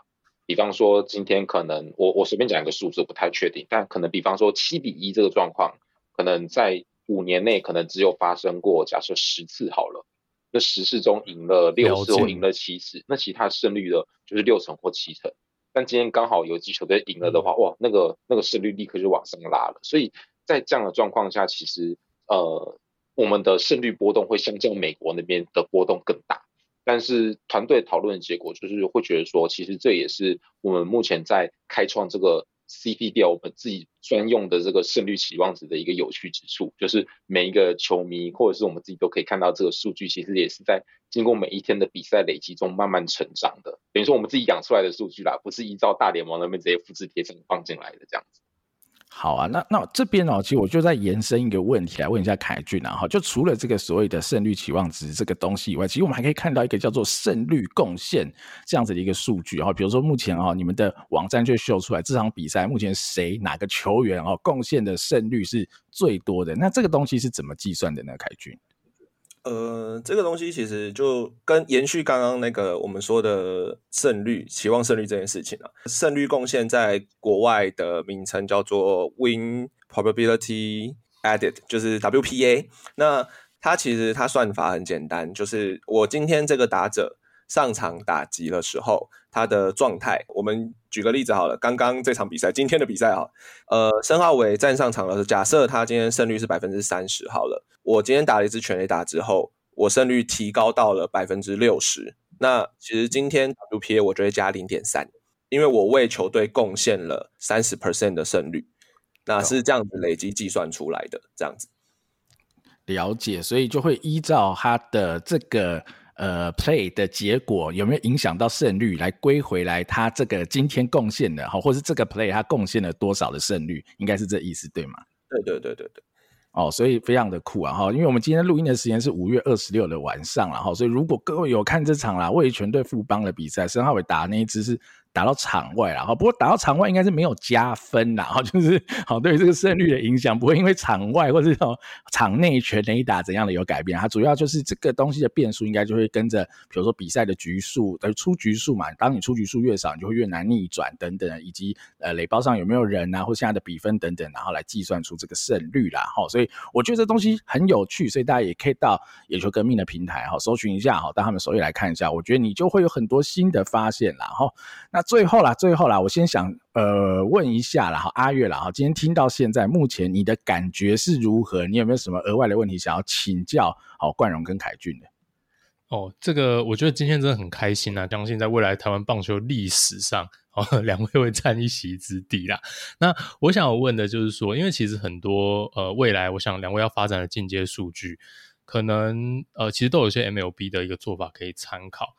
比方说今天可能我我随便讲一个数字，不太确定，但可能比方说七比一这个状况，可能在五年内可能只有发生过，假设十次好了，那十次中赢了六次或赢了七次，那其他胜率的就是六成或七成。但今天刚好有几球队赢了的话，哇，那个那个胜率立刻就往上拉了。所以在这样的状况下，其实呃，我们的胜率波动会相较美国那边的波动更大。但是团队讨论的结果就是会觉得说，其实这也是我们目前在开创这个。CPD，我们自己专用的这个胜率期望值的一个有趣之处，就是每一个球迷或者是我们自己都可以看到这个数据，其实也是在经过每一天的比赛累积中慢慢成长的。等于说我们自己养出来的数据啦，不是依照大联盟那边直接复制贴上放进来的这样子。好啊，那那这边哦，其实我就在延伸一个问题来问一下凯俊啊，哈，就除了这个所谓的胜率期望值这个东西以外，其实我们还可以看到一个叫做胜率贡献这样子的一个数据哈，比如说目前啊，你们的网站就秀出来这场比赛目前谁哪个球员哦贡献的胜率是最多的，那这个东西是怎么计算的呢？凯俊？呃，这个东西其实就跟延续刚刚那个我们说的胜率、期望胜率这件事情啊，胜率贡献在国外的名称叫做 Win Probability Added，就是 WPA。那它其实它算法很简单，就是我今天这个打者上场打击的时候，他的状态。我们举个例子好了，刚刚这场比赛，今天的比赛啊，呃，申浩伟站上场的时候，假设他今天胜率是百分之三十好了。我今天打了一支全垒打之后，我胜率提高到了百分之六十。那其实今天 WPA 我就会加零点三，因为我为球队贡献了三十 percent 的胜率，那是这样子累积计算出来的。这样子了解，所以就会依照他的这个呃 play 的结果有没有影响到胜率，来归回来他这个今天贡献的，哈，或是这个 play 他贡献了多少的胜率，应该是这意思对吗？对对对对对。哦，所以非常的酷啊哈，因为我们今天录音的时间是五月二十六的晚上了哈，所以如果各位有看这场啦，位于全队富邦的比赛，申浩伟打的那一支是。打到场外了哈，不过打到场外应该是没有加分啦哈，就是好对于这个胜率的影响不会因为场外或者是场内全垒打怎样的有改变，它主要就是这个东西的变数应该就会跟着，比如说比赛的局数的出局数嘛，当你出局数越少，你就会越难逆转等等，以及呃垒包上有没有人啊，或现在的比分等等，然后来计算出这个胜率啦哈，所以我觉得这东西很有趣，所以大家也可以到野球革命的平台哈搜寻一下哈，到他们首页来看一下，我觉得你就会有很多新的发现啦哈，那。最后啦，最后啦，我先想呃问一下啦，哈，阿跃啦，哈，今天听到现在，目前你的感觉是如何？你有没有什么额外的问题想要请教？好，冠荣跟凯俊的。哦，这个我觉得今天真的很开心啊，相信在未来台湾棒球历史上，哦，[laughs] 两位会占一席之地啦。那我想问的就是说，因为其实很多呃未来，我想两位要发展的进阶数据，可能呃其实都有些 MLB 的一个做法可以参考。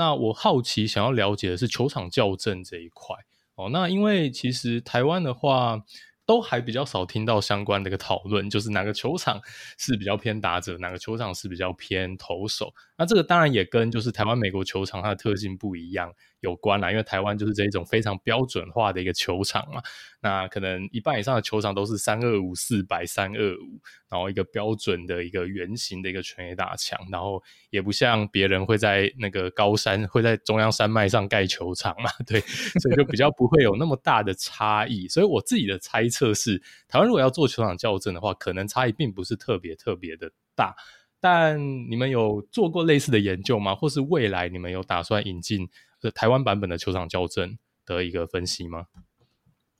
那我好奇想要了解的是球场校正这一块哦。那因为其实台湾的话，都还比较少听到相关的一个讨论，就是哪个球场是比较偏打者，哪个球场是比较偏投手。那这个当然也跟就是台湾美国球场它的特性不一样有关啦，因为台湾就是这一种非常标准化的一个球场嘛。那可能一半以上的球场都是三二五四百三二五，然后一个标准的一个圆形的一个全垒打墙，然后也不像别人会在那个高山会在中央山脉上盖球场嘛，[laughs] 对，所以就比较不会有那么大的差异。所以我自己的猜测是，台湾如果要做球场校正的话，可能差异并不是特别特别的大。但你们有做过类似的研究吗？或是未来你们有打算引进台湾版本的球场校正的一个分析吗？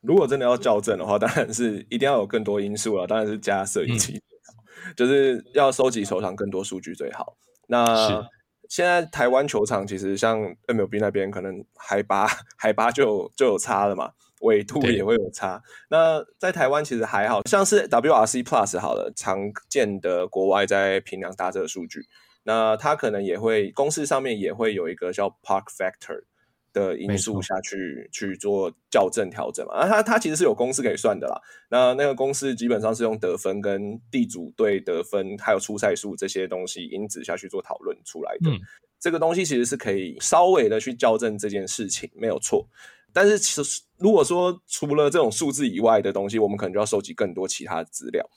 如果真的要校正的话，当然是一定要有更多因素了，当然是加摄影机，嗯、就是要收集球场更多数据最好。那现在台湾球场其实像 MLB 那边，可能海拔 [laughs] 海拔就有就有差了嘛，纬度也会有差。那在台湾其实还好，像是 WRC Plus 好了，常见的国外在评量打者数据，那它可能也会公式上面也会有一个叫 Park Factor。的因素下去去做校正调整嘛，啊，它它其实是有公式可以算的啦。那那个公式基本上是用得分跟地主队得分，还有出赛数这些东西因子下去做讨论出来的。嗯，这个东西其实是可以稍微的去校正这件事情，没有错。但是其实如果说除了这种数字以外的东西，我们可能就要收集更多其他资料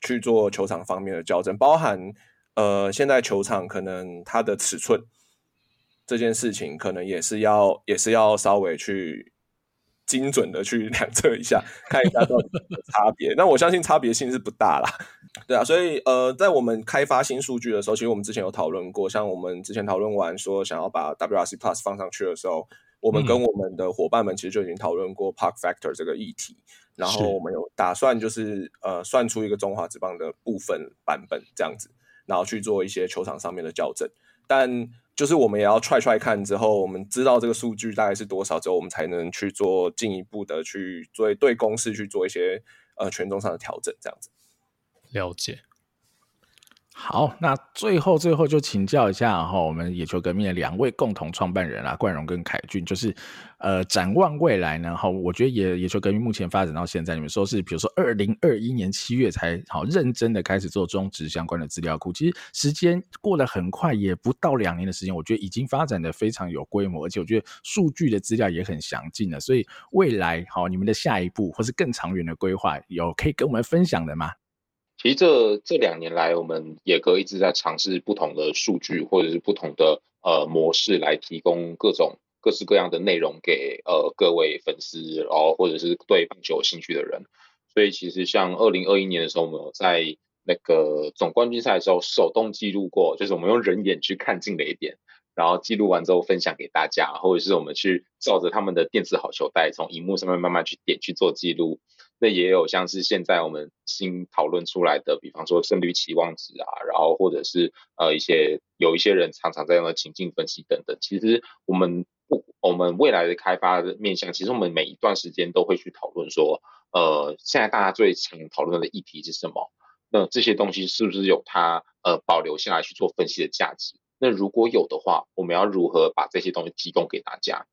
去做球场方面的校正，包含呃，现在球场可能它的尺寸。这件事情可能也是要，也是要稍微去精准的去量测一下，看一下到底有有差别。那我相信差别性是不大啦，[laughs] 对啊。所以呃，在我们开发新数据的时候，其实我们之前有讨论过，像我们之前讨论完说想要把 WRC Plus 放上去的时候，我们跟我们的伙伴们其实就已经讨论过 Park Factor 这个议题，然后我们有打算就是呃算出一个中华职棒的部分版本这样子，然后去做一些球场上面的校正，但。就是我们也要 try try 看之后，我们知道这个数据大概是多少之后，我们才能去做进一步的去做对公式去做一些呃权重上的调整，这样子。了解。好，那最后最后就请教一下哈，我们野球革命的两位共同创办人啊，冠荣跟凯俊，就是呃展望未来呢，哈，我觉得野野球革命目前发展到现在，你们说是比如说二零二一年七月才好认真的开始做中职相关的资料库，其实时间过得很快，也不到两年的时间，我觉得已经发展的非常有规模，而且我觉得数据的资料也很详尽了，所以未来好，你们的下一步或是更长远的规划，有可以跟我们分享的吗？其实这这两年来，我们野格一直在尝试不同的数据或者是不同的呃模式来提供各种各式各样的内容给呃各位粉丝，然后或者是对棒球有兴趣的人。所以其实像二零二一年的时候，我们有在那个总冠军赛的时候手动记录过，就是我们用人眼去看进垒点，然后记录完之后分享给大家，或者是我们去照着他们的电子好球带从荧幕上面慢慢去点去做记录。那也有像是现在我们新讨论出来的，比方说胜率期望值啊，然后或者是呃一些有一些人常常在用的情境分析等等。其实我们不，我们未来的开发的面向，其实我们每一段时间都会去讨论说，呃，现在大家最常讨论的议题是什么？那这些东西是不是有它呃保留下来去做分析的价值？那如果有的话，我们要如何把这些东西提供给大家？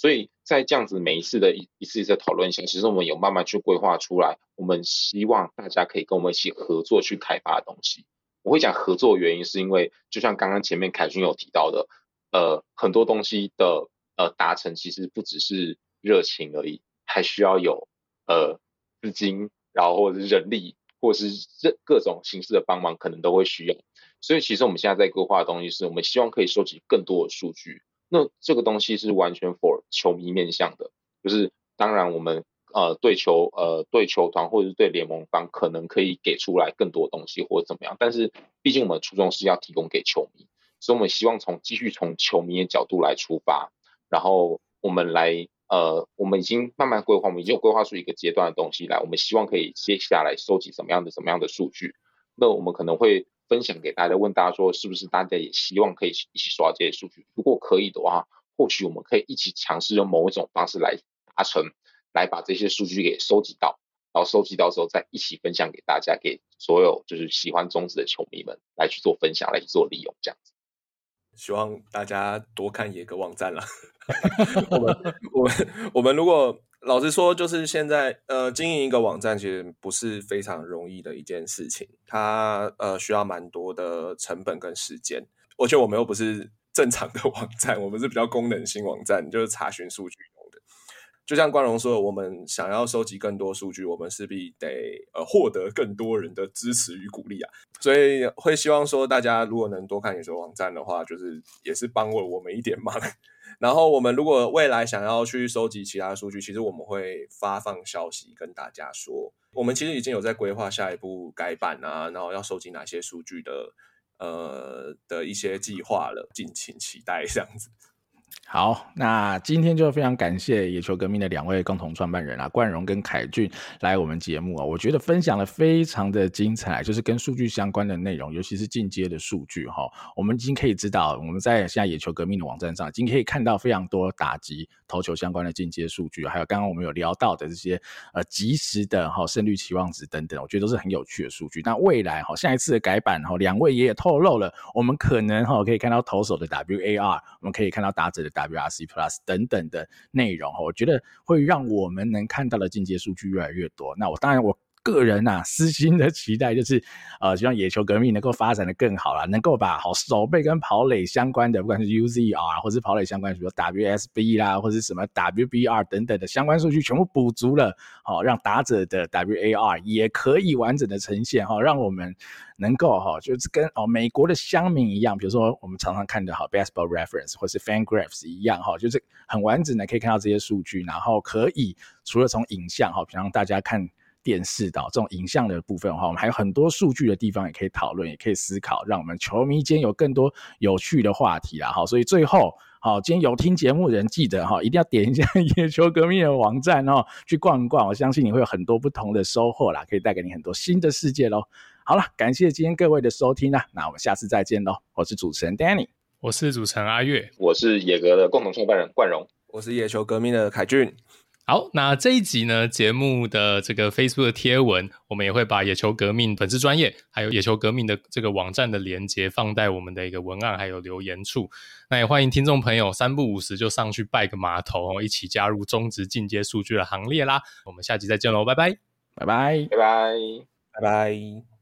所以在这样子每一次的一一次一次讨论下，其实我们有慢慢去规划出来，我们希望大家可以跟我们一起合作去开发东西。我会讲合作原因，是因为就像刚刚前面凯军有提到的，呃，很多东西的呃达成其实不只是热情而已，还需要有呃资金，然后或者是人力，或者是各各种形式的帮忙，可能都会需要。所以其实我们现在在规划的东西，是我们希望可以收集更多的数据。那这个东西是完全 for 球迷面向的，就是当然我们呃对球呃对球团或者是对联盟方可能可以给出来更多东西或者怎么样，但是毕竟我们初衷是要提供给球迷，所以我们希望从继续从球迷的角度来出发，然后我们来呃我们已经慢慢规划，我们已经有规划出一个阶段的东西来，我们希望可以接下来收集什么样的什么样的数据，那我们可能会。分享给大家，问大家说，是不是大家也希望可以一起刷这些数据？如果可以的话，或许我们可以一起尝试用某一种方式来达成，来把这些数据给收集到，然后收集到之后再一起分享给大家，给所有就是喜欢中职的球迷们来去做分享，来去做利用，这样子。希望大家多看野格网站了。[laughs] 我们我们我们如果。老实说，就是现在，呃，经营一个网站其实不是非常容易的一件事情，它呃需要蛮多的成本跟时间。而且我们又不是正常的 [laughs] 网站，我们是比较功能性网站，就是查询数据用的。就像冠荣说的，我们想要收集更多数据，我们势必得呃获得更多人的支持与鼓励啊。所以会希望说，大家如果能多看野球网站的话，就是也是帮了我们一点忙。然后我们如果未来想要去收集其他数据，其实我们会发放消息跟大家说，我们其实已经有在规划下一步改版啊，然后要收集哪些数据的，呃的一些计划了，敬请期待这样子。好，那今天就非常感谢野球革命的两位共同创办人啊，冠荣跟凯俊来我们节目啊，我觉得分享的非常的精彩，就是跟数据相关的内容，尤其是进阶的数据哈。我们已经可以知道，我们在现在野球革命的网站上，已经可以看到非常多打击投球相关的进阶数据，还有刚刚我们有聊到的这些呃及时的哈胜率期望值等等，我觉得都是很有趣的数据。那未来哈下一次的改版哈，两位也透露了，我们可能哈可以看到投手的 WAR，我们可以看到打者的。WRC Plus 等等的内容，我觉得会让我们能看到的进阶数据越来越多。那我当然我。个人呐、啊，私心的期待就是，呃，希望野球革命能够发展的更好啦，能够把好守备跟跑垒相关的，不管是 UZR 或是跑垒相关，比如说 WSB 啦，或是什么 WBR 等等的相关数据全部补足了，好、哦，让打者的 WAR 也可以完整的呈现，哈、哦，让我们能够哈、就是跟哦美国的乡民一样，比如说我们常常看的好 Baseball Reference 或是 Fangraphs 一样，哈、就是很完整的可以看到这些数据，然后可以除了从影像哈，平常大家看。电视的这种影像的部分的话，我们还有很多数据的地方也可以讨论，也可以思考，让我们球迷间有更多有趣的话题啦。好，所以最后，好，今天有听节目的人记得哈，一定要点一下 [laughs] 野球革命的网站哦，去逛一逛，我相信你会有很多不同的收获啦，可以带给你很多新的世界喽。好了，感谢今天各位的收听啦，那我们下次再见喽。我是主持人 Danny，我是主持人阿月，我是野格的共同创办人冠荣，我是野球革命的凯俊。好，那这一集呢，节目的这个 Facebook 的贴文，我们也会把野球革命粉丝专业，还有野球革命的这个网站的连接放在我们的一个文案还有留言处。那也欢迎听众朋友三不五时就上去拜个码头，一起加入中职进阶数据的行列啦。我们下集再见喽，拜拜，拜拜，拜拜，拜拜。